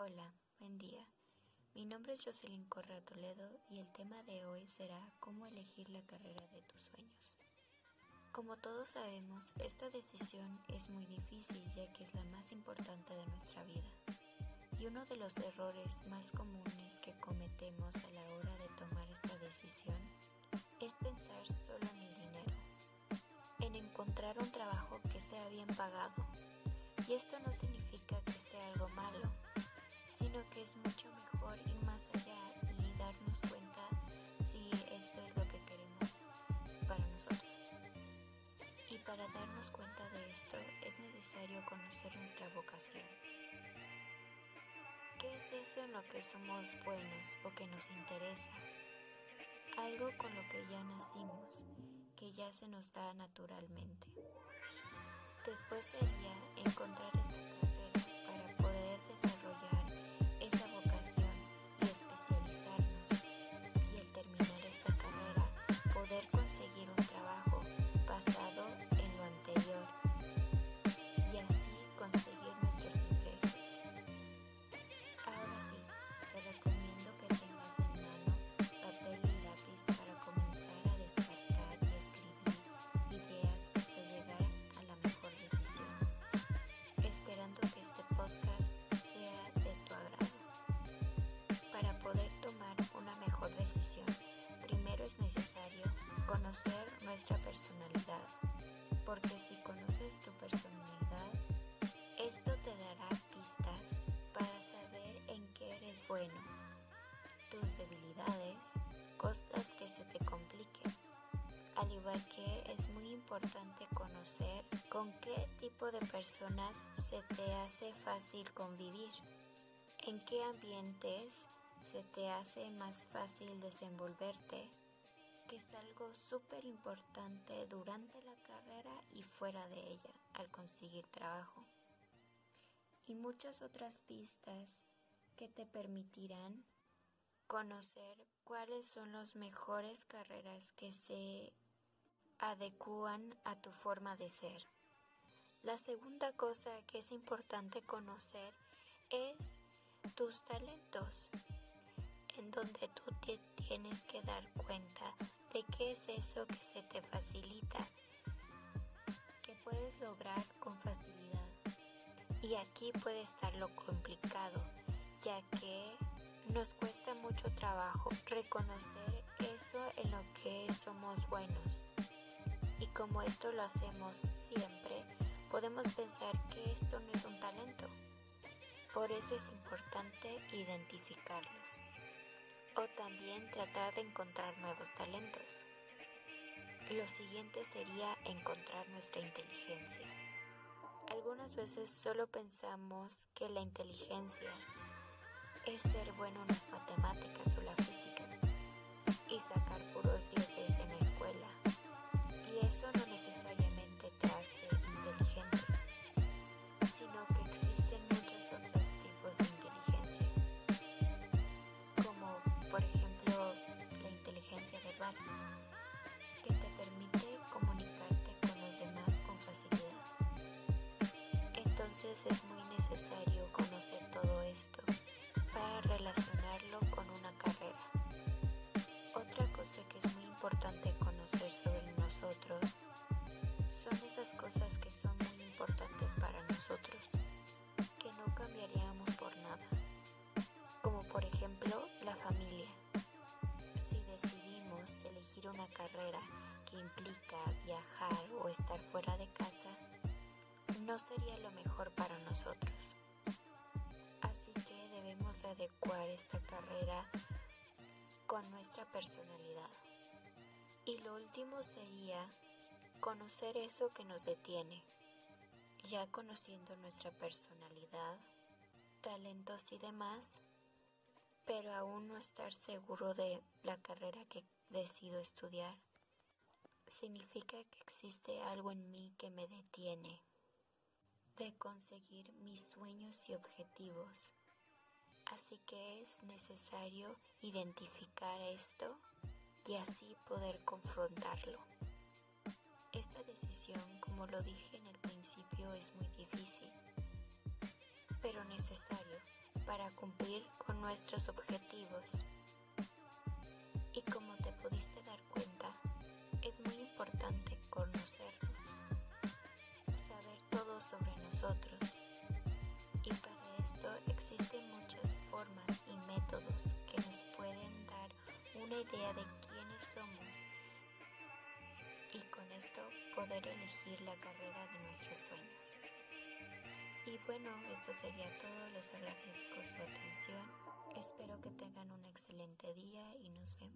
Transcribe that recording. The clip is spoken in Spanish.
Hola, buen día. Mi nombre es Jocelyn Correa Toledo y el tema de hoy será cómo elegir la carrera de tus sueños. Como todos sabemos, esta decisión es muy difícil ya que es la más importante de nuestra vida. Y uno de los errores más comunes que cometemos a la hora de tomar esta decisión es pensar solo en el dinero, en encontrar un trabajo que sea bien pagado. Y esto no significa que sea algo malo, sino que es mucho mejor ir más allá y darnos cuenta si esto es lo que queremos para nosotros. Y para darnos cuenta de esto es necesario conocer nuestra vocación. ¿Qué es eso en lo que somos buenos o que nos interesa? Algo con lo que ya nacimos, que ya se nos da naturalmente. Después sería encontrar esta carrera para poder desarrollar importante conocer con qué tipo de personas se te hace fácil convivir, en qué ambientes se te hace más fácil desenvolverte, que es algo súper importante durante la carrera y fuera de ella al conseguir trabajo. Y muchas otras pistas que te permitirán conocer cuáles son las mejores carreras que se adecúan a tu forma de ser. La segunda cosa que es importante conocer es tus talentos en donde tú te tienes que dar cuenta de qué es eso que se te facilita, que puedes lograr con facilidad. Y aquí puede estar lo complicado, ya que nos cuesta mucho trabajo reconocer eso en lo que somos buenos. Y como esto lo hacemos siempre, podemos pensar que esto no es un talento. Por eso es importante identificarlos o también tratar de encontrar nuevos talentos. Lo siguiente sería encontrar nuestra inteligencia. Algunas veces solo pensamos que la inteligencia es ser bueno en las matemáticas o la viajar o estar fuera de casa, no sería lo mejor para nosotros. Así que debemos adecuar esta carrera con nuestra personalidad. Y lo último sería conocer eso que nos detiene. Ya conociendo nuestra personalidad, talentos y demás, pero aún no estar seguro de la carrera que decido estudiar, significa que existe algo en mí que me detiene de conseguir mis sueños y objetivos. Así que es necesario identificar esto y así poder confrontarlo. Esta decisión, como lo dije en el principio, es muy difícil, pero necesario para cumplir con nuestros objetivos. Una idea de quiénes somos y con esto poder elegir la carrera de nuestros sueños. Y bueno, esto sería todo. Les agradezco su atención. Espero que tengan un excelente día y nos vemos.